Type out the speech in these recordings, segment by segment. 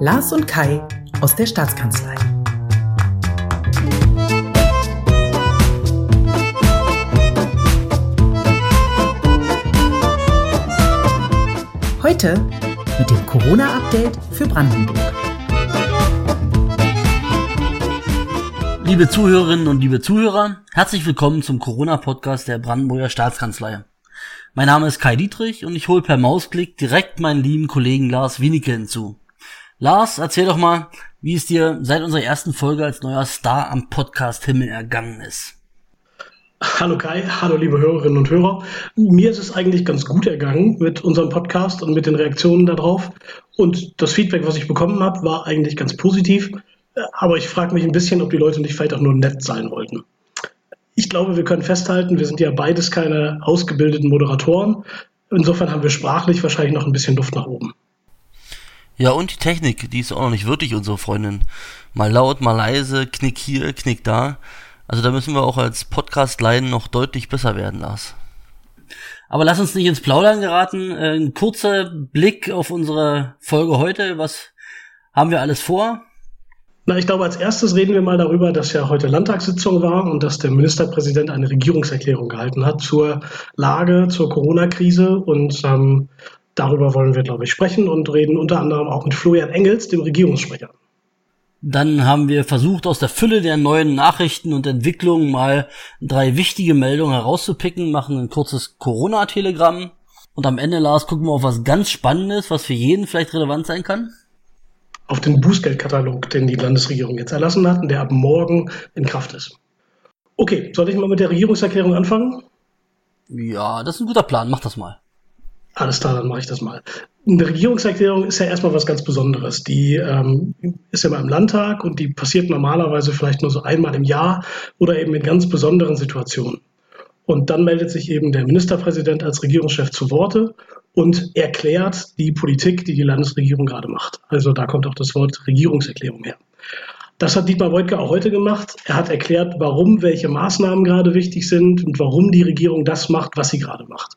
Lars und Kai aus der Staatskanzlei. Heute mit dem Corona-Update für Brandenburg. Liebe Zuhörerinnen und liebe Zuhörer, herzlich willkommen zum Corona-Podcast der Brandenburger Staatskanzlei. Mein Name ist Kai Dietrich und ich hole per Mausklick direkt meinen lieben Kollegen Lars Wienicke hinzu. Lars, erzähl doch mal, wie es dir seit unserer ersten Folge als neuer Star am Podcast Himmel ergangen ist. Hallo Kai, hallo liebe Hörerinnen und Hörer. Mir ist es eigentlich ganz gut ergangen mit unserem Podcast und mit den Reaktionen darauf. Und das Feedback, was ich bekommen habe, war eigentlich ganz positiv. Aber ich frage mich ein bisschen, ob die Leute nicht vielleicht auch nur nett sein wollten. Ich glaube, wir können festhalten, wir sind ja beides keine ausgebildeten Moderatoren. Insofern haben wir sprachlich wahrscheinlich noch ein bisschen Luft nach oben. Ja, und die Technik, die ist auch noch nicht wirklich unsere Freundin. Mal laut, mal leise, knick hier, knick da. Also da müssen wir auch als Podcast-Leiden noch deutlich besser werden, Lars. Aber lass uns nicht ins Plaudern geraten. Äh, ein kurzer Blick auf unsere Folge heute. Was haben wir alles vor? Na, ich glaube, als erstes reden wir mal darüber, dass ja heute Landtagssitzung war und dass der Ministerpräsident eine Regierungserklärung gehalten hat zur Lage, zur Corona-Krise. Und ähm, darüber wollen wir, glaube ich, sprechen und reden unter anderem auch mit Florian Engels, dem Regierungssprecher. Dann haben wir versucht, aus der Fülle der neuen Nachrichten und Entwicklungen mal drei wichtige Meldungen herauszupicken, machen ein kurzes Corona-Telegramm. Und am Ende, Lars, gucken wir auf was ganz Spannendes, was für jeden vielleicht relevant sein kann auf den Bußgeldkatalog, den die Landesregierung jetzt erlassen hat und der ab morgen in Kraft ist. Okay, soll ich mal mit der Regierungserklärung anfangen? Ja, das ist ein guter Plan. Mach das mal. Alles klar, dann mache ich das mal. Eine Regierungserklärung ist ja erstmal was ganz Besonderes. Die ähm, ist ja mal im Landtag und die passiert normalerweise vielleicht nur so einmal im Jahr oder eben in ganz besonderen Situationen. Und dann meldet sich eben der Ministerpräsident als Regierungschef zu Worte und erklärt die Politik, die die Landesregierung gerade macht. Also da kommt auch das Wort Regierungserklärung her. Das hat Dietmar Woidke auch heute gemacht. Er hat erklärt, warum welche Maßnahmen gerade wichtig sind und warum die Regierung das macht, was sie gerade macht.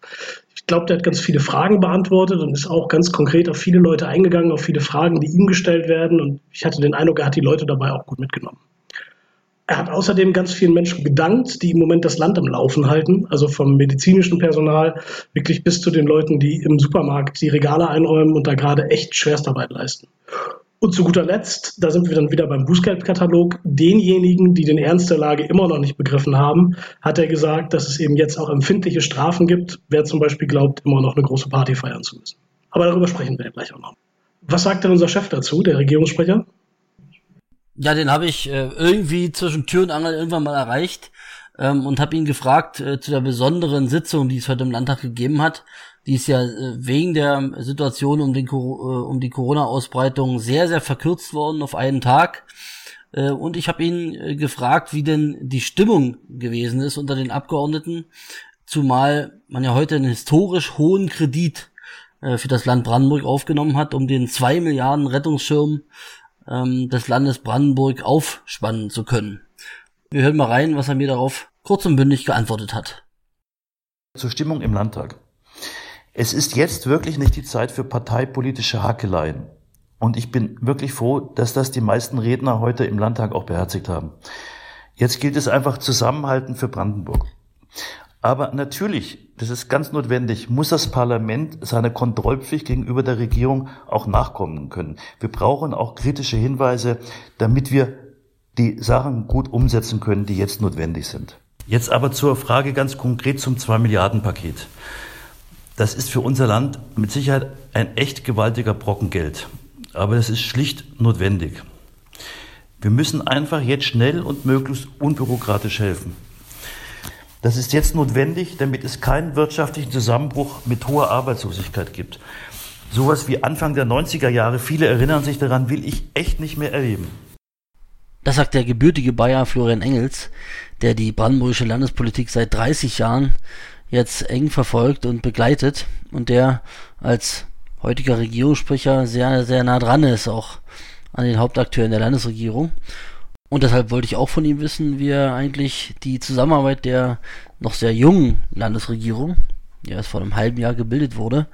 Ich glaube, der hat ganz viele Fragen beantwortet und ist auch ganz konkret auf viele Leute eingegangen, auf viele Fragen, die ihm gestellt werden. Und ich hatte den Eindruck, er hat die Leute dabei auch gut mitgenommen. Er hat außerdem ganz vielen Menschen gedankt, die im Moment das Land am Laufen halten, also vom medizinischen Personal wirklich bis zu den Leuten, die im Supermarkt die Regale einräumen und da gerade echt Schwerstarbeit leisten. Und zu guter Letzt, da sind wir dann wieder beim Bußgeldkatalog, denjenigen, die den Ernst der Lage immer noch nicht begriffen haben, hat er gesagt, dass es eben jetzt auch empfindliche Strafen gibt, wer zum Beispiel glaubt, immer noch eine große Party feiern zu müssen. Aber darüber sprechen wir ja gleich auch noch. Was sagt denn unser Chef dazu, der Regierungssprecher? Ja, den habe ich äh, irgendwie zwischen Tür und Angel irgendwann mal erreicht ähm, und habe ihn gefragt äh, zu der besonderen Sitzung, die es heute im Landtag gegeben hat. Die ist ja äh, wegen der Situation um, den, äh, um die Corona-Ausbreitung sehr, sehr verkürzt worden auf einen Tag. Äh, und ich habe ihn äh, gefragt, wie denn die Stimmung gewesen ist unter den Abgeordneten, zumal man ja heute einen historisch hohen Kredit äh, für das Land Brandenburg aufgenommen hat, um den zwei Milliarden Rettungsschirm ähm, des Landes Brandenburg aufspannen zu können. Wir hören mal rein, was er mir darauf kurz und bündig geantwortet hat. Zur Stimmung im Landtag. Es ist jetzt wirklich nicht die Zeit für parteipolitische Hakeleien. Und ich bin wirklich froh, dass das die meisten Redner heute im Landtag auch beherzigt haben. Jetzt gilt es einfach zusammenhalten für Brandenburg. Aber natürlich, das ist ganz notwendig, muss das Parlament seiner Kontrollpflicht gegenüber der Regierung auch nachkommen können. Wir brauchen auch kritische Hinweise, damit wir die Sachen gut umsetzen können, die jetzt notwendig sind. Jetzt aber zur Frage ganz konkret zum 2 Milliarden Paket. Das ist für unser Land mit Sicherheit ein echt gewaltiger Brocken Geld. Aber es ist schlicht notwendig. Wir müssen einfach jetzt schnell und möglichst unbürokratisch helfen. Das ist jetzt notwendig, damit es keinen wirtschaftlichen Zusammenbruch mit hoher Arbeitslosigkeit gibt. Sowas wie Anfang der 90er Jahre, viele erinnern sich daran, will ich echt nicht mehr erleben. Das sagt der gebürtige Bayer Florian Engels, der die brandenburgische Landespolitik seit 30 Jahren jetzt eng verfolgt und begleitet und der als heutiger Regierungssprecher sehr, sehr nah dran ist, auch an den Hauptakteuren der Landesregierung. Und deshalb wollte ich auch von ihm wissen, wie er eigentlich die Zusammenarbeit der noch sehr jungen Landesregierung, die erst vor einem halben Jahr gebildet wurde,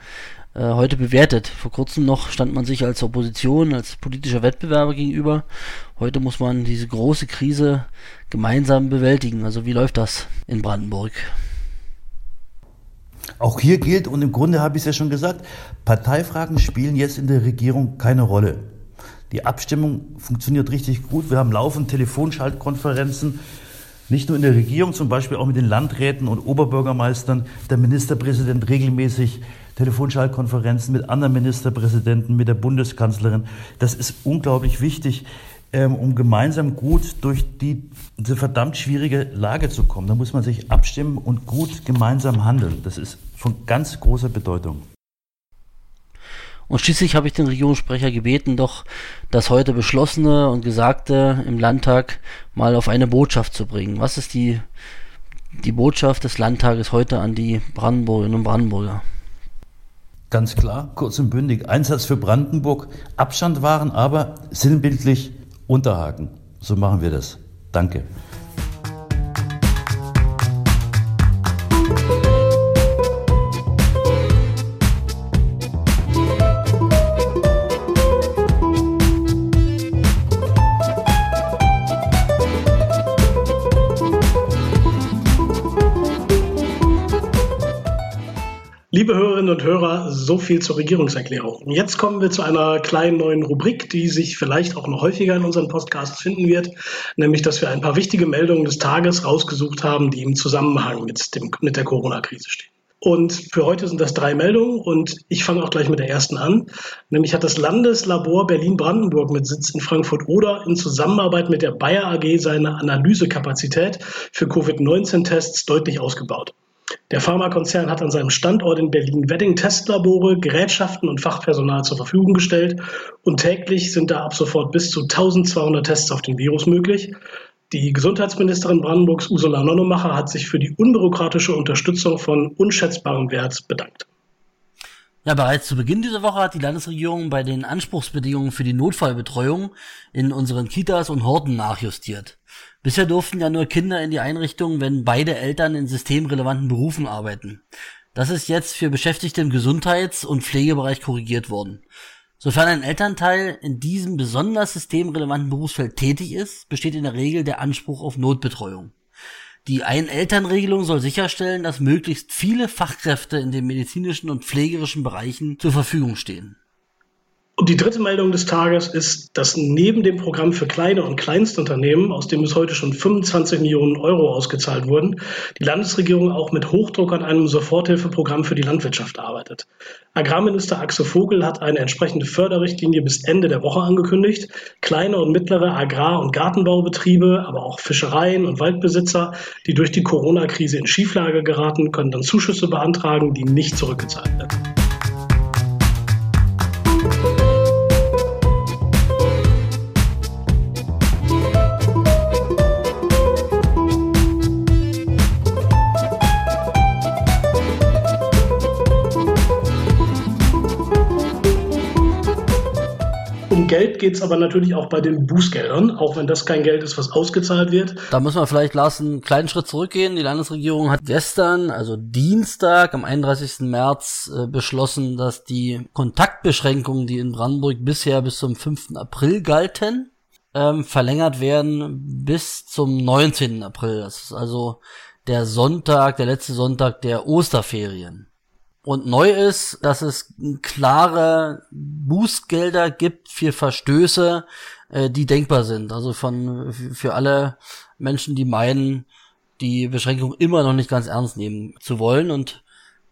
heute bewertet. Vor kurzem noch stand man sich als Opposition, als politischer Wettbewerber gegenüber. Heute muss man diese große Krise gemeinsam bewältigen. Also wie läuft das in Brandenburg? Auch hier gilt, und im Grunde habe ich es ja schon gesagt, Parteifragen spielen jetzt in der Regierung keine Rolle. Die Abstimmung funktioniert richtig gut. Wir haben laufend Telefonschaltkonferenzen, nicht nur in der Regierung, zum Beispiel auch mit den Landräten und Oberbürgermeistern. Der Ministerpräsident regelmäßig Telefonschaltkonferenzen mit anderen Ministerpräsidenten, mit der Bundeskanzlerin. Das ist unglaublich wichtig, ähm, um gemeinsam gut durch die, diese verdammt schwierige Lage zu kommen. Da muss man sich abstimmen und gut gemeinsam handeln. Das ist von ganz großer Bedeutung. Und schließlich habe ich den Regierungssprecher gebeten, doch das heute Beschlossene und Gesagte im Landtag mal auf eine Botschaft zu bringen. Was ist die, die Botschaft des Landtages heute an die Brandenburgerinnen und Brandenburger? Ganz klar, kurz und bündig. Einsatz für Brandenburg, Abstand wahren, aber sinnbildlich unterhaken. So machen wir das. Danke. Liebe Hörerinnen und Hörer, so viel zur Regierungserklärung. Jetzt kommen wir zu einer kleinen neuen Rubrik, die sich vielleicht auch noch häufiger in unseren Podcasts finden wird, nämlich dass wir ein paar wichtige Meldungen des Tages rausgesucht haben, die im Zusammenhang mit, dem, mit der Corona-Krise stehen. Und für heute sind das drei Meldungen und ich fange auch gleich mit der ersten an. Nämlich hat das Landeslabor Berlin-Brandenburg mit Sitz in Frankfurt-Oder in Zusammenarbeit mit der Bayer AG seine Analysekapazität für Covid-19-Tests deutlich ausgebaut. Der Pharmakonzern hat an seinem Standort in Berlin-Wedding Testlabore, Gerätschaften und Fachpersonal zur Verfügung gestellt und täglich sind da ab sofort bis zu 1200 Tests auf den Virus möglich. Die Gesundheitsministerin Brandenburgs Ursula Nonnemacher hat sich für die unbürokratische Unterstützung von unschätzbarem Wert bedankt. Ja, bereits zu Beginn dieser Woche hat die Landesregierung bei den Anspruchsbedingungen für die Notfallbetreuung in unseren Kitas und Horten nachjustiert. Bisher durften ja nur Kinder in die Einrichtung, wenn beide Eltern in systemrelevanten Berufen arbeiten. Das ist jetzt für Beschäftigte im Gesundheits- und Pflegebereich korrigiert worden. Sofern ein Elternteil in diesem besonders systemrelevanten Berufsfeld tätig ist, besteht in der Regel der Anspruch auf Notbetreuung. Die Ein-Eltern-Regelung soll sicherstellen, dass möglichst viele Fachkräfte in den medizinischen und pflegerischen Bereichen zur Verfügung stehen. Und die dritte Meldung des Tages ist, dass neben dem Programm für kleine und Kleinstunternehmen, aus dem bis heute schon 25 Millionen Euro ausgezahlt wurden, die Landesregierung auch mit Hochdruck an einem Soforthilfeprogramm für die Landwirtschaft arbeitet. Agrarminister Axel Vogel hat eine entsprechende Förderrichtlinie bis Ende der Woche angekündigt. Kleine und mittlere Agrar- und Gartenbaubetriebe, aber auch Fischereien und Waldbesitzer, die durch die Corona-Krise in Schieflage geraten, können dann Zuschüsse beantragen, die nicht zurückgezahlt werden. Geht es aber natürlich auch bei den Bußgeldern, auch wenn das kein Geld ist, was ausgezahlt wird. Da muss man vielleicht, Lars, einen kleinen Schritt zurückgehen. Die Landesregierung hat gestern, also Dienstag, am 31. März, äh, beschlossen, dass die Kontaktbeschränkungen, die in Brandenburg bisher bis zum 5. April galten, ähm, verlängert werden bis zum 19. April. Das ist also der Sonntag, der letzte Sonntag der Osterferien. Und neu ist, dass es klare Bußgelder gibt für Verstöße, äh, die denkbar sind. Also von für alle Menschen, die meinen, die Beschränkung immer noch nicht ganz ernst nehmen zu wollen. Und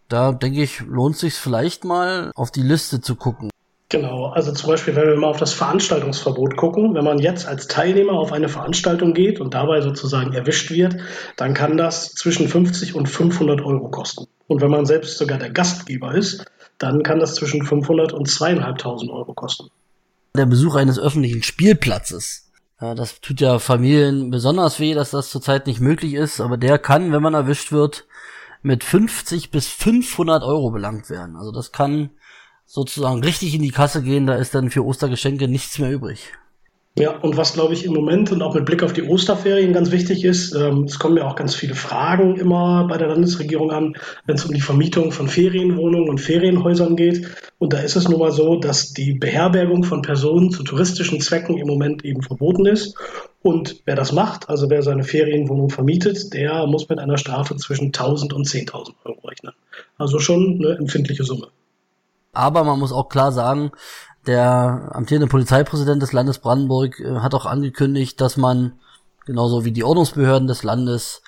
da denke ich, lohnt sich vielleicht mal auf die Liste zu gucken. Genau, also zum Beispiel, wenn wir mal auf das Veranstaltungsverbot gucken, wenn man jetzt als Teilnehmer auf eine Veranstaltung geht und dabei sozusagen erwischt wird, dann kann das zwischen 50 und 500 Euro kosten. Und wenn man selbst sogar der Gastgeber ist, dann kann das zwischen 500 und 2.500 Euro kosten. Der Besuch eines öffentlichen Spielplatzes. Ja, das tut ja Familien besonders weh, dass das zurzeit nicht möglich ist, aber der kann, wenn man erwischt wird, mit 50 bis 500 Euro belangt werden. Also das kann sozusagen richtig in die Kasse gehen, da ist dann für Ostergeschenke nichts mehr übrig. Ja, und was glaube ich im Moment und auch mit Blick auf die Osterferien ganz wichtig ist, ähm, es kommen ja auch ganz viele Fragen immer bei der Landesregierung an, wenn es um die Vermietung von Ferienwohnungen und Ferienhäusern geht. Und da ist es nun mal so, dass die Beherbergung von Personen zu touristischen Zwecken im Moment eben verboten ist. Und wer das macht, also wer seine Ferienwohnung vermietet, der muss mit einer Strafe zwischen 1000 und 10.000 Euro rechnen. Also schon eine empfindliche Summe. Aber man muss auch klar sagen, der amtierende Polizeipräsident des Landes Brandenburg äh, hat auch angekündigt, dass man genauso wie die Ordnungsbehörden des Landes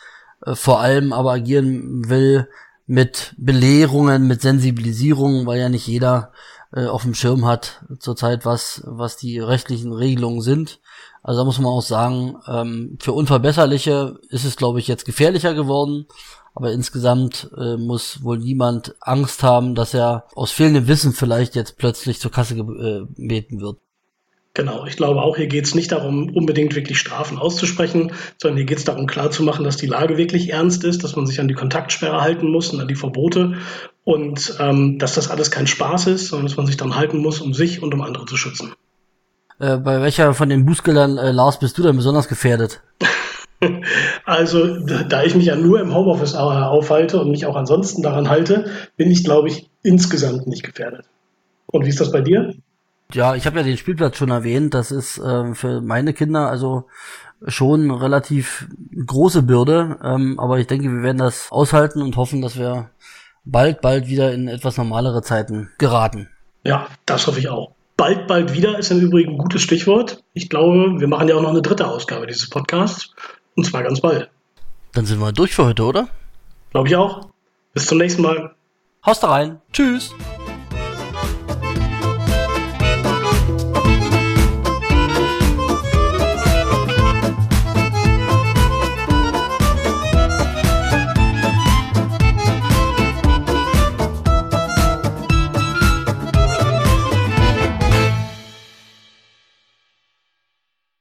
äh, vor allem aber agieren will mit Belehrungen, mit Sensibilisierung, weil ja nicht jeder äh, auf dem Schirm hat zurzeit, was, was die rechtlichen Regelungen sind. Also da muss man auch sagen, ähm, für Unverbesserliche ist es, glaube ich, jetzt gefährlicher geworden. Aber insgesamt äh, muss wohl niemand Angst haben, dass er aus fehlendem Wissen vielleicht jetzt plötzlich zur Kasse gebeten wird. Genau, ich glaube auch, hier geht es nicht darum, unbedingt wirklich Strafen auszusprechen, sondern hier geht es darum, klarzumachen, dass die Lage wirklich ernst ist, dass man sich an die Kontaktsperre halten muss und an die Verbote und ähm, dass das alles kein Spaß ist, sondern dass man sich dann halten muss, um sich und um andere zu schützen. Äh, bei welcher von den Bußgeldern, äh, Lars, bist du denn besonders gefährdet? Also, da ich mich ja nur im Homeoffice aufhalte und mich auch ansonsten daran halte, bin ich, glaube ich, insgesamt nicht gefährdet. Und wie ist das bei dir? Ja, ich habe ja den Spielplatz schon erwähnt. Das ist äh, für meine Kinder also schon eine relativ große Bürde. Ähm, aber ich denke, wir werden das aushalten und hoffen, dass wir bald, bald wieder in etwas normalere Zeiten geraten. Ja, das hoffe ich auch. Bald, bald wieder ist im Übrigen ein gutes Stichwort. Ich glaube, wir machen ja auch noch eine dritte Ausgabe dieses Podcasts. Und zwar ganz bald. Dann sind wir durch für heute, oder? Glaube ich auch. Bis zum nächsten Mal. Haust da rein. Tschüss.